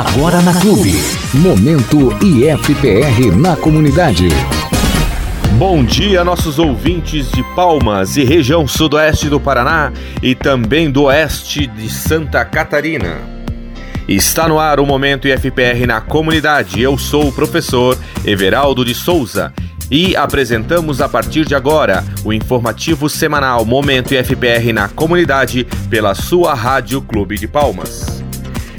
Agora na Clube. Momento IFPR na comunidade. Bom dia, nossos ouvintes de Palmas e região sudoeste do Paraná e também do oeste de Santa Catarina. Está no ar o Momento IFPR na comunidade. Eu sou o professor Everaldo de Souza e apresentamos a partir de agora o informativo semanal Momento IFPR na comunidade pela sua Rádio Clube de Palmas.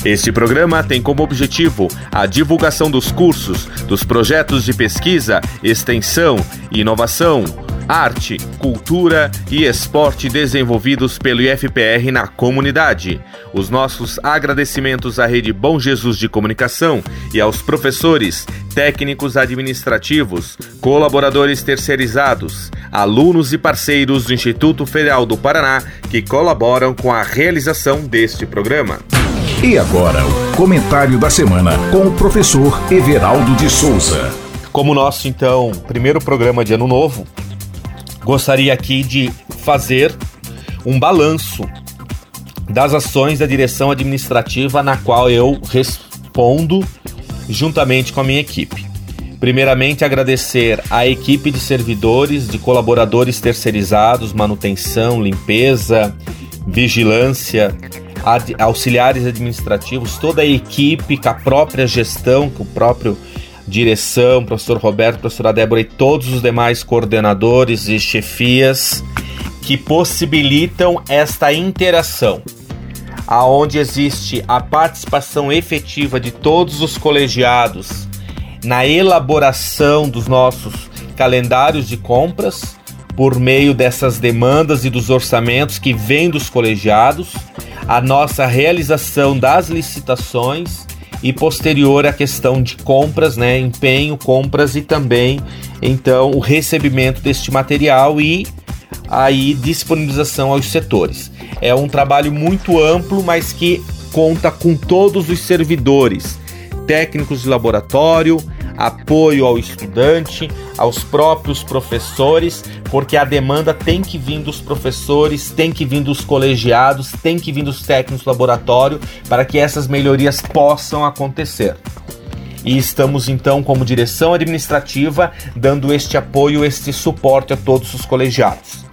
Este programa tem como objetivo a divulgação dos cursos, dos projetos de pesquisa, extensão inovação, arte, cultura e esporte desenvolvidos pelo IFPR na comunidade. Os nossos agradecimentos à Rede Bom Jesus de Comunicação e aos professores, técnicos administrativos, colaboradores terceirizados, alunos e parceiros do Instituto Federal do Paraná que colaboram com a realização deste programa. E agora, o comentário da semana com o professor Everaldo de Souza. Como nosso, então, primeiro programa de ano novo, gostaria aqui de fazer um balanço das ações da direção administrativa na qual eu respondo juntamente com a minha equipe. Primeiramente, agradecer à equipe de servidores, de colaboradores terceirizados, manutenção, limpeza, vigilância, auxiliares administrativos, toda a equipe, com a própria gestão, com o próprio direção, professor Roberto, professora Débora e todos os demais coordenadores e chefias que possibilitam esta interação, aonde existe a participação efetiva de todos os colegiados na elaboração dos nossos calendários de compras por meio dessas demandas e dos orçamentos que vêm dos colegiados a nossa realização das licitações e posterior a questão de compras, né, empenho, compras e também então o recebimento deste material e aí disponibilização aos setores. É um trabalho muito amplo, mas que conta com todos os servidores, técnicos de laboratório, apoio ao estudante, aos próprios professores, porque a demanda tem que vir dos professores, tem que vir dos colegiados, tem que vir dos técnicos do laboratório para que essas melhorias possam acontecer. E estamos então, como direção administrativa, dando este apoio, este suporte a todos os colegiados.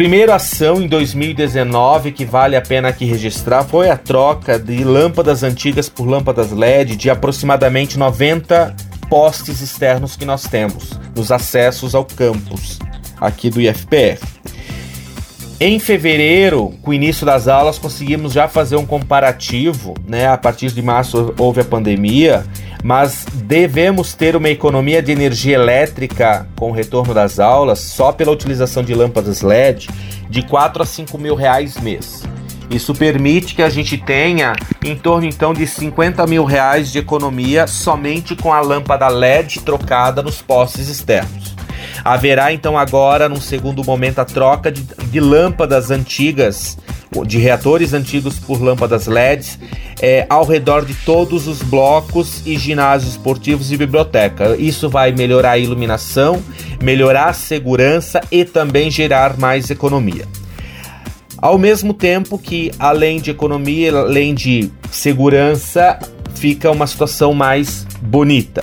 Primeira ação em 2019 que vale a pena aqui registrar foi a troca de lâmpadas antigas por lâmpadas LED de aproximadamente 90 postes externos que nós temos nos acessos ao campus aqui do IFPF. Em fevereiro, com o início das aulas, conseguimos já fazer um comparativo, né? A partir de março houve a pandemia, mas devemos ter uma economia de energia elétrica com o retorno das aulas, só pela utilização de lâmpadas LED, de 4 a 5 mil reais mês. Isso permite que a gente tenha em torno então de 50 mil reais de economia somente com a lâmpada LED trocada nos postes externos. Haverá então agora, num segundo momento, a troca de, de lâmpadas antigas, de reatores antigos por lâmpadas LEDs, é, ao redor de todos os blocos e ginásios esportivos e biblioteca. Isso vai melhorar a iluminação, melhorar a segurança e também gerar mais economia. Ao mesmo tempo que, além de economia, além de segurança, fica uma situação mais bonita.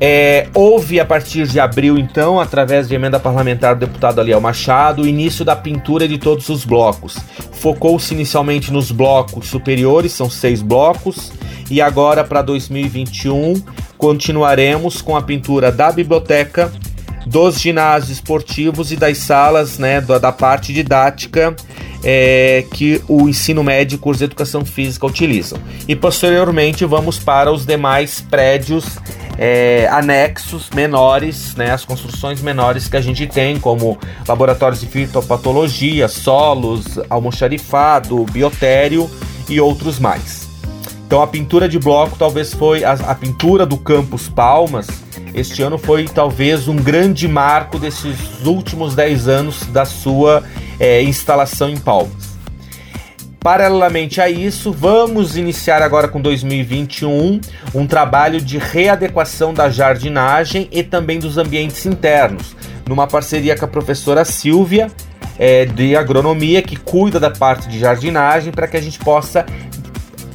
É, houve a partir de abril, então, através de emenda parlamentar do deputado Aliel Machado, o início da pintura de todos os blocos. Focou-se inicialmente nos blocos superiores, são seis blocos, e agora para 2021 continuaremos com a pintura da biblioteca, dos ginásios esportivos e das salas né, da, da parte didática é, que o ensino médio e curso de educação física utilizam. E posteriormente vamos para os demais prédios é, anexos menores, né, as construções menores que a gente tem, como laboratórios de fitopatologia, solos, almoxarifado, biotério e outros mais. Então a pintura de bloco talvez foi a, a pintura do Campus Palmas. Este ano foi talvez um grande marco desses últimos 10 anos da sua é, instalação em Palmas. Paralelamente a isso, vamos iniciar agora com 2021 um trabalho de readequação da jardinagem e também dos ambientes internos, numa parceria com a professora Silvia, é, de agronomia, que cuida da parte de jardinagem, para que a gente possa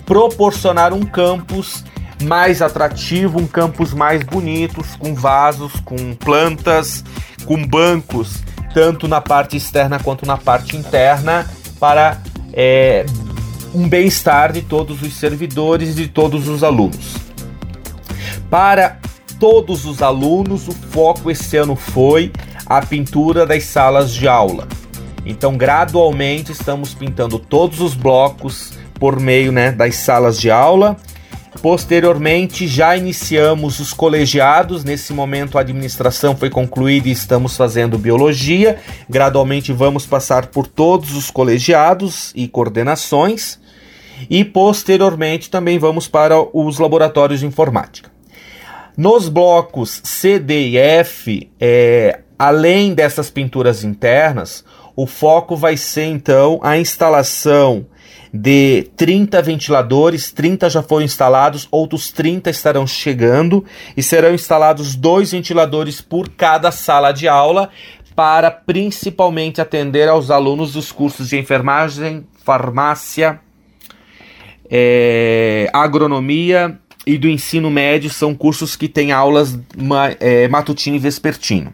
proporcionar um campus mais atrativo, um campus mais bonito, com vasos, com plantas, com bancos, tanto na parte externa quanto na parte interna, para é, um bem-estar de todos os servidores e de todos os alunos. Para todos os alunos, o foco esse ano foi a pintura das salas de aula. Então, gradualmente, estamos pintando todos os blocos por meio né, das salas de aula. Posteriormente, já iniciamos os colegiados. Nesse momento, a administração foi concluída e estamos fazendo biologia. Gradualmente, vamos passar por todos os colegiados e coordenações. E posteriormente, também vamos para os laboratórios de informática. Nos blocos C, D e F, é, além dessas pinturas internas, o foco vai ser então a instalação de 30 ventiladores, 30 já foram instalados, outros 30 estarão chegando e serão instalados dois ventiladores por cada sala de aula para principalmente atender aos alunos dos cursos de enfermagem, farmácia, é, agronomia e do ensino médio são cursos que têm aulas é, matutino e vespertino.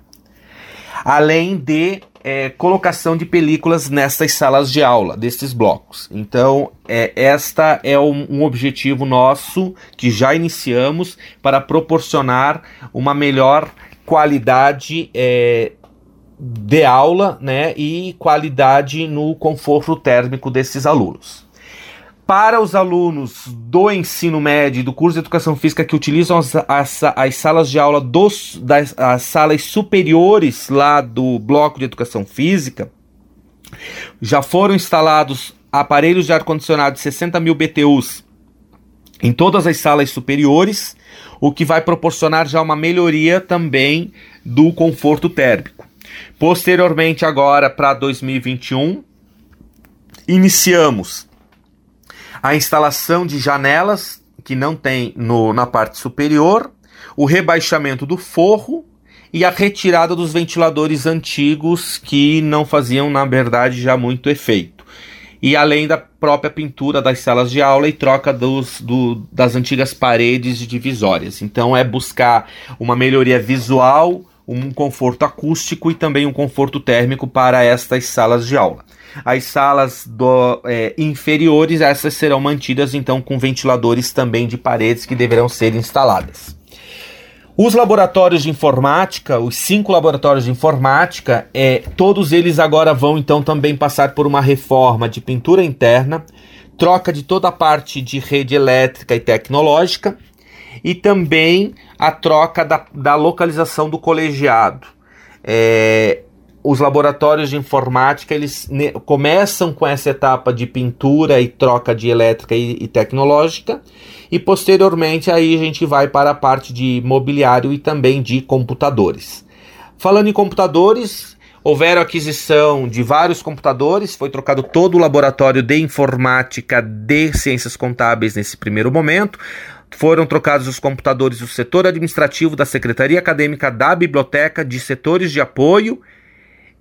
Além de é, colocação de películas nessas salas de aula, desses blocos. Então, é, esta é um, um, objetivo nosso que já iniciamos para proporcionar uma melhor qualidade é, de aula né, e qualidade no conforto térmico desses alunos para os alunos do ensino médio do curso de educação física que utilizam as, as, as salas de aula dos, das as salas superiores lá do bloco de educação física, já foram instalados aparelhos de ar-condicionado de 60 mil BTUs em todas as salas superiores, o que vai proporcionar já uma melhoria também do conforto térmico. Posteriormente, agora para 2021, iniciamos a instalação de janelas que não tem no, na parte superior, o rebaixamento do forro e a retirada dos ventiladores antigos que não faziam, na verdade, já muito efeito. E além da própria pintura das salas de aula e troca dos, do, das antigas paredes divisórias. Então é buscar uma melhoria visual, um conforto acústico e também um conforto térmico para estas salas de aula. As salas do, é, inferiores, essas serão mantidas então com ventiladores também de paredes que deverão ser instaladas. Os laboratórios de informática, os cinco laboratórios de informática, é, todos eles agora vão então também passar por uma reforma de pintura interna, troca de toda a parte de rede elétrica e tecnológica e também a troca da, da localização do colegiado. É, os laboratórios de informática eles começam com essa etapa de pintura e troca de elétrica e, e, tecnológica e posteriormente aí a gente vai para a parte de mobiliário e também de computadores. Falando em computadores, houveram aquisição de vários computadores, foi trocado todo o laboratório de informática de ciências contábeis nesse primeiro momento. Foram trocados os computadores do setor administrativo, da secretaria acadêmica, da biblioteca, de setores de apoio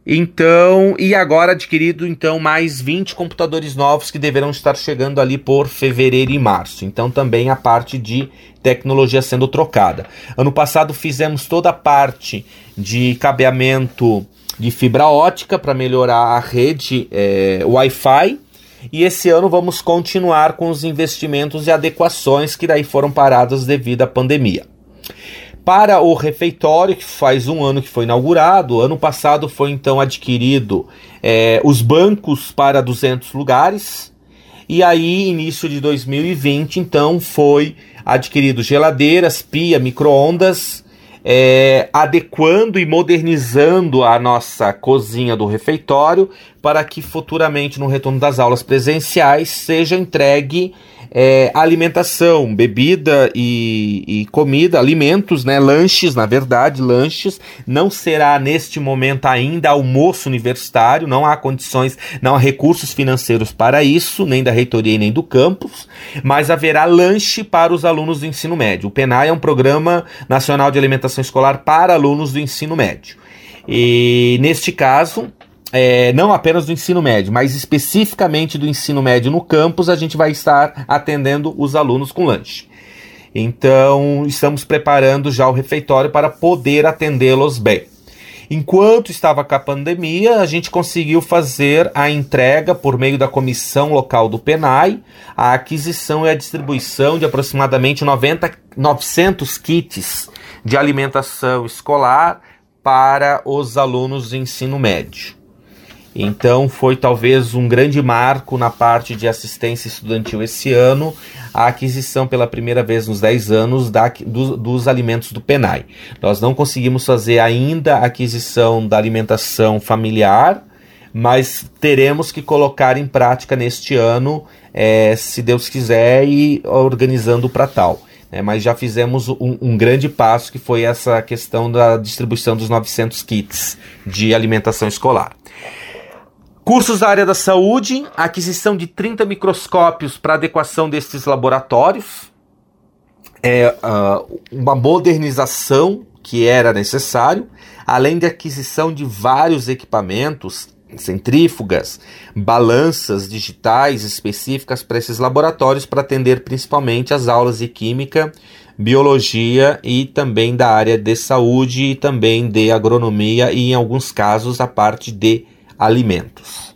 então, e agora adquirido então mais 20 computadores novos que deverão estar chegando ali por fevereiro e março. Então também a parte de tecnologia sendo trocada. Ano passado fizemos toda a parte de cabeamento de fibra ótica para melhorar a rede é, Wi-Fi. E esse ano vamos continuar com os investimentos e adequações que daí foram paradas devido à pandemia para o refeitório, que faz um ano que foi inaugurado. Ano passado foi então adquirido é, os bancos para 200 lugares. E aí, início de 2020, então foi adquirido geladeiras, pia, micro-ondas, é, adequando e modernizando a nossa cozinha do refeitório para que futuramente, no retorno das aulas presenciais, seja entregue é, alimentação, bebida e, e, comida, alimentos, né, lanches, na verdade, lanches. Não será neste momento ainda almoço universitário, não há condições, não há recursos financeiros para isso, nem da reitoria e nem do campus, mas haverá lanche para os alunos do ensino médio. O PENAI é um programa nacional de alimentação escolar para alunos do ensino médio. E neste caso, é, não apenas do ensino médio, mas especificamente do ensino médio no campus, a gente vai estar atendendo os alunos com lanche. Então, estamos preparando já o refeitório para poder atendê-los bem. Enquanto estava com a pandemia, a gente conseguiu fazer a entrega por meio da comissão local do PENAI, a aquisição e a distribuição de aproximadamente 90, 900 kits de alimentação escolar para os alunos de ensino médio. Então foi talvez um grande marco na parte de assistência estudantil esse ano, a aquisição pela primeira vez nos 10 anos da, do, dos alimentos do PENAI. Nós não conseguimos fazer ainda a aquisição da alimentação familiar, mas teremos que colocar em prática neste ano, é, se Deus quiser, e organizando para tal. É, mas já fizemos um, um, grande passo que foi essa questão da distribuição dos 900 kits de alimentação escolar. Cursos da área da saúde, aquisição de 30 microscópios para adequação destes laboratórios, é, uh, uma modernização que era necessário, além de aquisição de vários equipamentos, centrífugas, balanças digitais específicas para esses laboratórios para atender principalmente as aulas de química, biologia e também da área de saúde e também de agronomia e em alguns casos a parte de alimentos.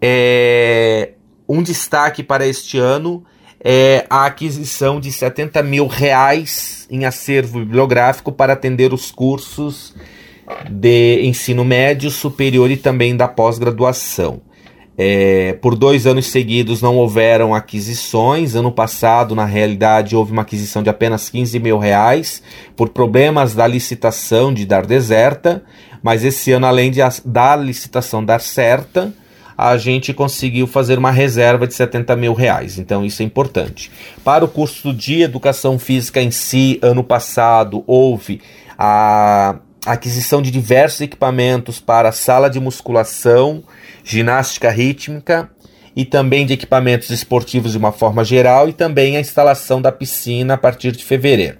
É, um destaque para este ano é a aquisição de 70 mil reais em acervo bibliográfico para atender os cursos de ensino médio, superior e também da pós-graduação. É, por dois anos seguidos não houveram aquisições. Ano passado, na realidade, houve uma aquisição de apenas 15 mil reais por problemas da licitação de dar deserta. Mas esse ano, além de a, da licitação dar certa, a gente conseguiu fazer uma reserva de 70 mil reais. Então isso é importante. Para o curso de Educação Física em si, ano passado houve a aquisição de diversos equipamentos para sala de musculação, ginástica rítmica e também de equipamentos esportivos de uma forma geral e também a instalação da piscina a partir de fevereiro.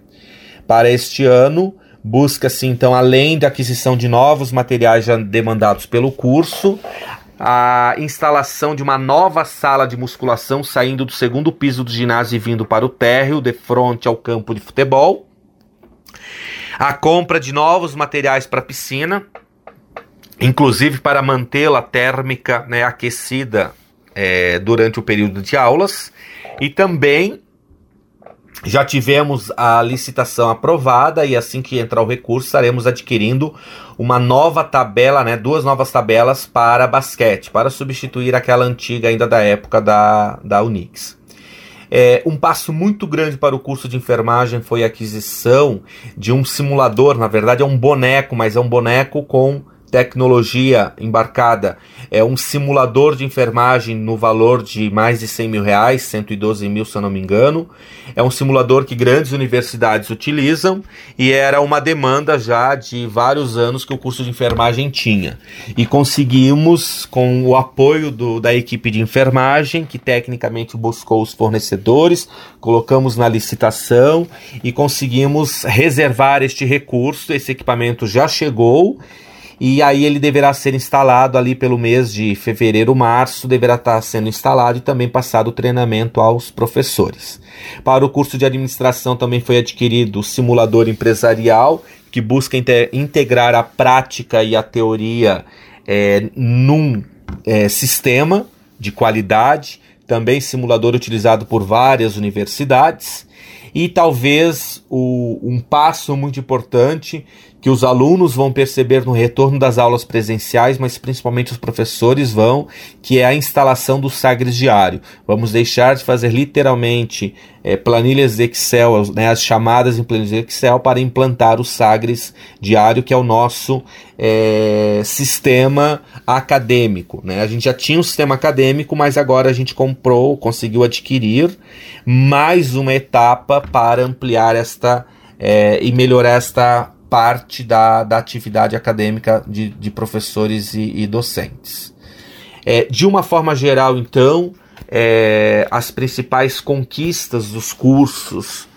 Para este ano, Busca-se, então, além da aquisição de novos materiais já demandados pelo curso, a instalação de uma nova sala de musculação saindo do segundo piso do ginásio e vindo para o térreo, de frente ao campo de futebol. A compra de novos materiais para a piscina, inclusive para mantê-la térmica, né, aquecida é, durante o período de aulas. E também já tivemos a licitação aprovada e assim que entrar o recurso estaremos adquirindo uma nova tabela, né, duas novas tabelas para basquete, para substituir aquela antiga ainda da época da, da Unix. É, um passo muito grande para o curso de enfermagem foi a aquisição de um simulador, na verdade é um boneco, mas é um boneco com tecnologia embarcada é um simulador de enfermagem no valor de mais de 100 mil reais, 112 mil se eu não me engano. É um simulador que grandes universidades utilizam e era uma demanda já de vários anos que o curso de enfermagem tinha. E conseguimos, com o apoio do, da equipe de enfermagem, que tecnicamente buscou os fornecedores, colocamos na licitação e conseguimos reservar este recurso. Esse equipamento já chegou e aí ele deverá ser instalado ali pelo mês de fevereiro, março, deverá estar sendo instalado e também passado o treinamento aos professores. Para o curso de administração também foi adquirido o simulador empresarial, que busca integrar a prática e a teoria é, num é, sistema de qualidade, também simulador utilizado por várias universidades. E talvez o, um passo muito importante que os alunos vão perceber no retorno das aulas presenciais, mas principalmente os professores vão, que é a instalação do Sagres diário. Vamos deixar de fazer literalmente é, planilhas Excel, né, as chamadas em planilhas Excel, para implantar o Sagres diário, que é o nosso é, sistema acadêmico. Né? A gente já tinha um sistema acadêmico, mas agora a gente comprou, conseguiu adquirir mais uma etapa para ampliar esta é, e melhorar esta parte da, da atividade acadêmica de, de professores e, e docentes. É, de uma forma geral, então, é, as principais conquistas dos cursos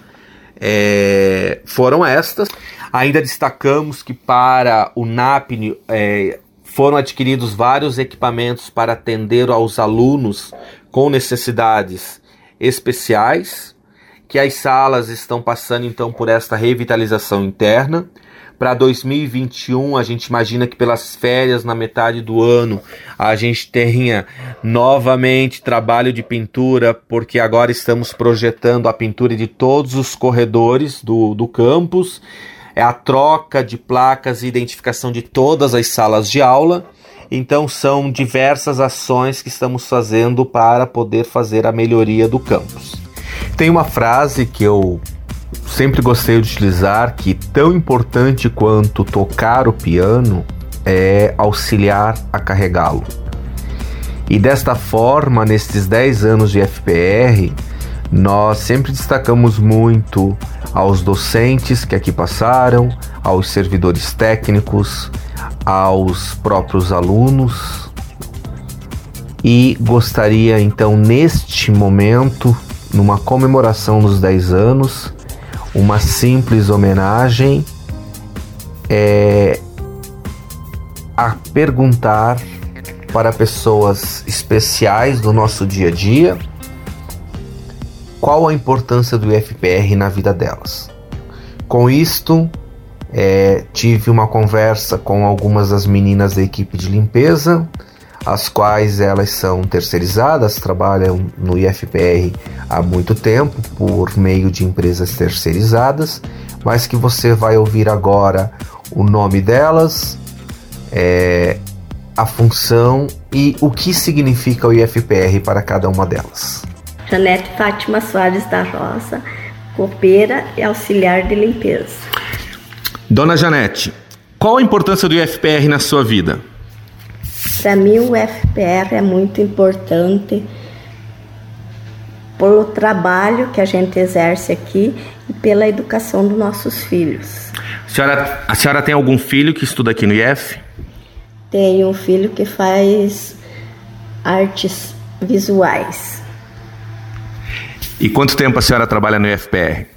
é, foram estas. Ainda destacamos que para o NAPNE é, foram adquiridos vários equipamentos para atender aos alunos com necessidades especiais, que as salas estão passando então por esta revitalização interna. Para 2021, a gente imagina que pelas férias na metade do ano a gente tenha novamente trabalho de pintura, porque agora estamos projetando a pintura de todos os corredores do, do campus, é a troca de placas e identificação de todas as salas de aula. Então, são diversas ações que estamos fazendo para poder fazer a melhoria do campus. Tem uma frase que eu sempre gostei de utilizar que tão importante quanto tocar o piano é auxiliar a carregá-lo. E desta forma, nestes 10 anos de FPR, nós sempre destacamos muito aos docentes que aqui passaram, aos servidores técnicos, aos próprios alunos. E gostaria então, neste momento, numa comemoração dos 10 anos, uma simples homenagem é a perguntar para pessoas especiais do nosso dia a dia qual a importância do IFPR na vida delas. Com isto, é, tive uma conversa com algumas das meninas da equipe de limpeza as quais elas são terceirizadas, trabalham no IFPR há muito tempo por meio de empresas terceirizadas, mas que você vai ouvir agora o nome delas, é, a função e o que significa o IFPR para cada uma delas. Janete Fátima Soares da Rosa, copeira e auxiliar de limpeza. Dona Janete, qual a importância do IFPR na sua vida? Para mim, o FPR é muito importante pelo trabalho que a gente exerce aqui e pela educação dos nossos filhos. A senhora, a senhora tem algum filho que estuda aqui no IF? Tenho um filho que faz artes visuais. E quanto tempo a senhora trabalha no IFPR?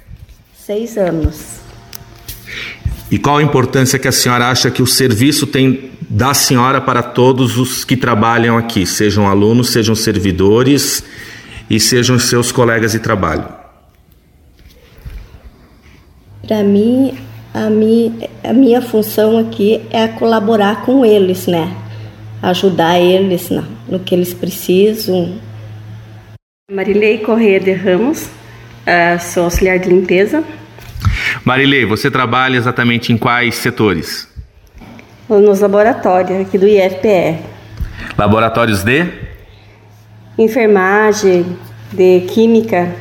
Seis anos. E qual a importância que a senhora acha que o serviço tem da senhora para todos os que trabalham aqui, sejam alunos, sejam servidores e sejam seus colegas de trabalho? Para mim, a minha, a minha função aqui é colaborar com eles, né? Ajudar eles no, no que eles precisam. Marilei Correia de Ramos, uh, sou auxiliar de limpeza Marilei, você trabalha exatamente em quais setores? Nos laboratórios aqui do IFPR. Laboratórios de? Enfermagem, de química,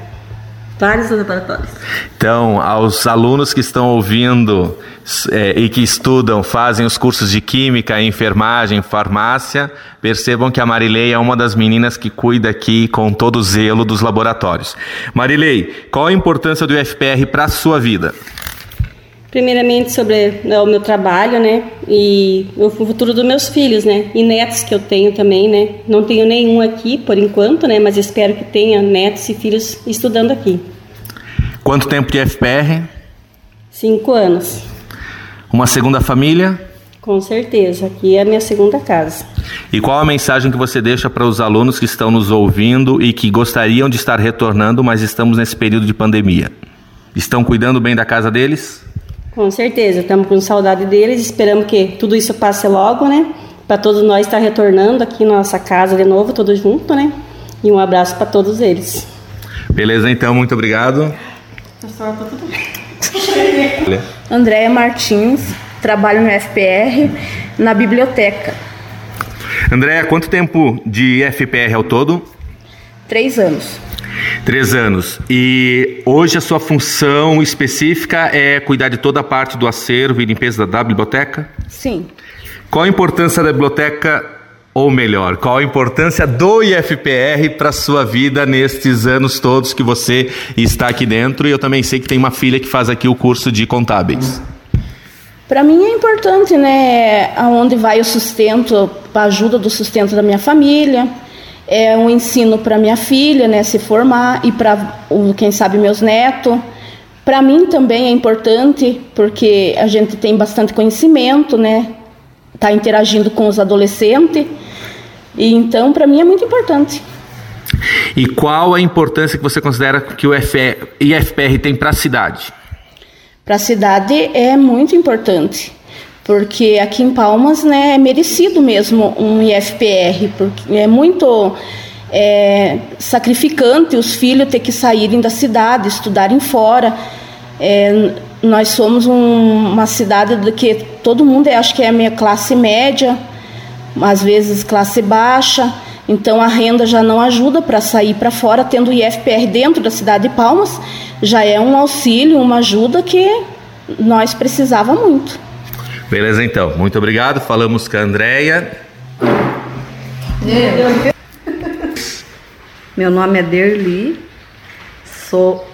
vários laboratórios. Então, aos alunos que estão ouvindo é, e que estudam, fazem os cursos de química, enfermagem, farmácia, percebam que a Marilei é uma das meninas que cuida aqui com todo o zelo dos laboratórios. Marilei, qual a importância do UFPR para a sua vida? Primeiramente sobre né, o meu trabalho, né, e o futuro dos meus filhos, né, e netos que eu tenho também, né. Não tenho nenhum aqui por enquanto, né, mas espero que tenha netos e filhos estudando aqui. Quanto tempo de FPR? Cinco anos. Uma segunda família? Com certeza, aqui é a minha segunda casa. E qual a mensagem que você deixa para os alunos que estão nos ouvindo e que gostariam de estar retornando, mas estamos nesse período de pandemia? Estão cuidando bem da casa deles? Com certeza, estamos com saudade deles, esperamos que tudo isso passe logo, né? Para todos nós estar retornando aqui na nossa casa de novo, todos juntos, né? E um abraço para todos eles. Beleza, então, muito obrigado. Andréia Martins, trabalho no FPR, na biblioteca. Andréia, quanto tempo de FPR ao todo? Três anos. Três anos. E hoje a sua função específica é cuidar de toda a parte do acervo e limpeza da biblioteca? Sim. Qual a importância da biblioteca, ou melhor, qual a importância do IFPR para a sua vida nestes anos todos que você está aqui dentro? E eu também sei que tem uma filha que faz aqui o curso de contábeis. Para mim é importante, né? Aonde vai o sustento, a ajuda do sustento da minha família é um ensino para minha filha, né, se formar e para quem sabe meus netos. Para mim também é importante porque a gente tem bastante conhecimento, né, tá interagindo com os adolescentes. E então, para mim é muito importante. E qual a importância que você considera que o IFPR tem para a cidade? Para a cidade é muito importante, porque aqui em Palmas né, é merecido mesmo um IFPR, porque é muito é, sacrificante os filhos ter que saírem da cidade, estudarem fora. É, nós somos um, uma cidade que todo mundo é, acho que é a minha classe média, às vezes classe baixa. Então a renda já não ajuda para sair para fora, tendo o IFPR dentro da cidade de Palmas, já é um auxílio, uma ajuda que nós precisava muito. Beleza então, muito obrigado. Falamos com a Andréia. Meu nome é Derli, sou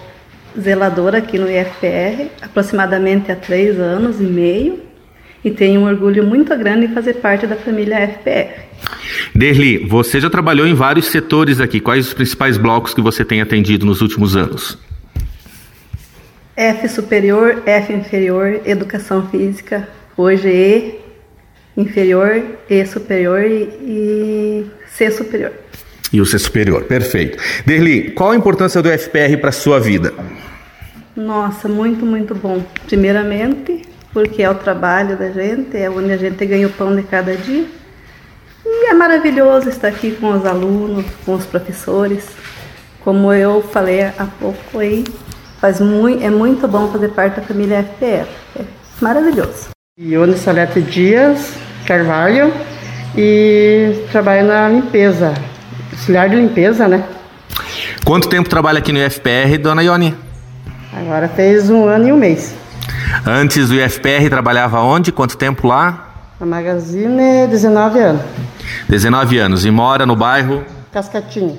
zeladora aqui no IFPR, aproximadamente há três anos e meio, e tenho um orgulho muito grande em fazer parte da família FPR. Derli, você já trabalhou em vários setores aqui. Quais os principais blocos que você tem atendido nos últimos anos? F superior, F inferior, educação física, hoje E inferior, E superior e, e C superior. E o C superior, perfeito. Derli, qual a importância do FPR para sua vida? Nossa, muito, muito bom. Primeiramente, porque é o trabalho da gente, é onde a gente ganha o pão de cada dia. E é maravilhoso estar aqui com os alunos, com os professores. Como eu falei há pouco aí, faz muito, é muito bom fazer parte da família FPR. É maravilhoso. Ione Salete Dias Carvalho e trabalho na limpeza, auxiliar de limpeza, né? Quanto tempo trabalha aqui no IFPR, dona Ione? Agora fez um ano e um mês. Antes do IFPR trabalhava onde? Quanto tempo lá? Na Magazine, 19 anos. 19 anos. E mora no bairro? Cascatinho.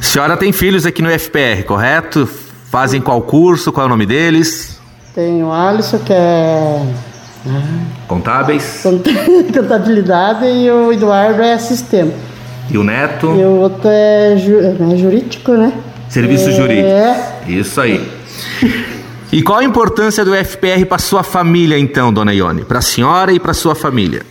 A senhora tem filhos aqui no IFPR, correto? Fazem qual curso? Qual é o nome deles? Tem o Alisson, que é. Contábeis. Contabilidade, e o Eduardo é sistema. E o Neto? E o outro é, ju... é jurídico, né? Serviço é... jurídico. Isso aí. E qual a importância do FPR para sua família, então, dona Ione? Para a senhora e para sua família?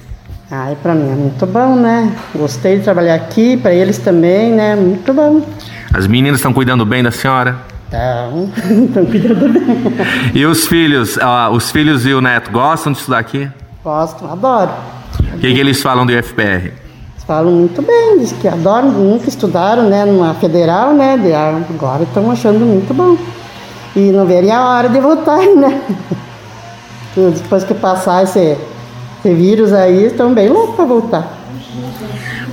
Ai, para mim é muito bom, né? Gostei de trabalhar aqui, para eles também, né? Muito bom. As meninas estão cuidando bem da senhora? Estão, estão cuidando bem. E os filhos, uh, os filhos e o neto gostam de estudar aqui? Gostam, adoram. O que, que eles falam do IFPR? Eles falam muito bem, diz que adoram, nunca estudaram, né? Numa federal, né? De, agora estão achando muito bom. E não veria a hora de voltar, né? Depois que passar esse, esse vírus aí, estão bem loucos para voltar.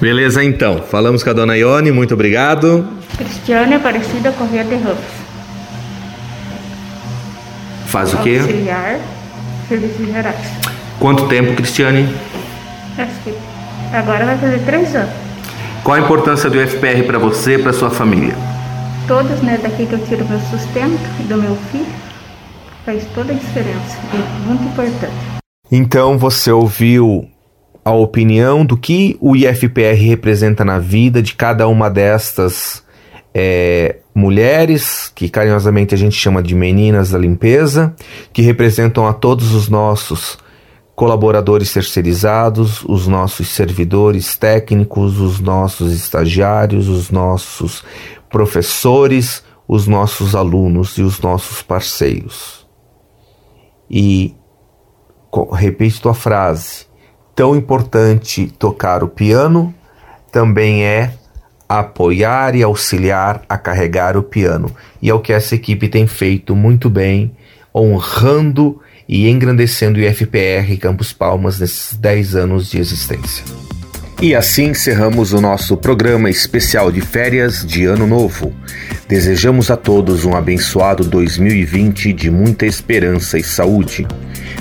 Beleza, então. Falamos com a dona Ione, muito obrigado. Cristiane Aparecida Corrêa de Ramos. Faz o quê? Auxiliar, Serviços Gerais. Quanto tempo, Cristiane? Acho que agora vai fazer três anos. Qual a importância do FPR para você e para sua família? Todos, né, daqui que eu tiro meu sustento e do meu filho, faz toda a diferença. É muito importante. Então você ouviu a opinião do que o IFPR representa na vida de cada uma destas é, mulheres, que carinhosamente a gente chama de meninas da limpeza, que representam a todos os nossos colaboradores terceirizados, os nossos servidores técnicos, os nossos estagiários, os nossos professores, os nossos alunos e os nossos parceiros. E repito tua frase, tão importante tocar o piano também é apoiar e auxiliar a carregar o piano. E é o que essa equipe tem feito muito bem, honrando e engrandecendo o IFPR Campos Palmas nesses 10 anos de existência. E assim encerramos o nosso programa especial de férias de Ano Novo. Desejamos a todos um abençoado 2020 de muita esperança e saúde.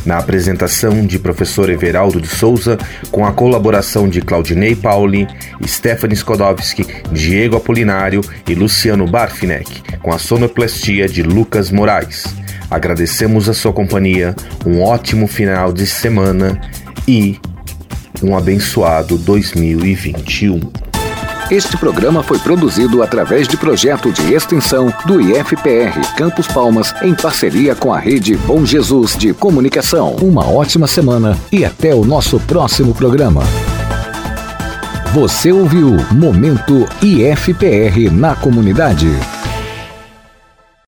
Na apresentação de professor Everaldo de Souza, com a colaboração de Claudinei Pauli, Stephanie Skodowski, Diego Apolinário e Luciano Barfinek, com a sonoplastia de Lucas Moraes. Agradecemos a sua companhia, um ótimo final de semana e um abençoado 2021. Este programa foi produzido através de projeto de extensão do IFPR Campos Palmas em parceria com a Rede Bom Jesus de Comunicação. Uma ótima semana e até o nosso próximo programa. Você ouviu Momento IFPR na comunidade.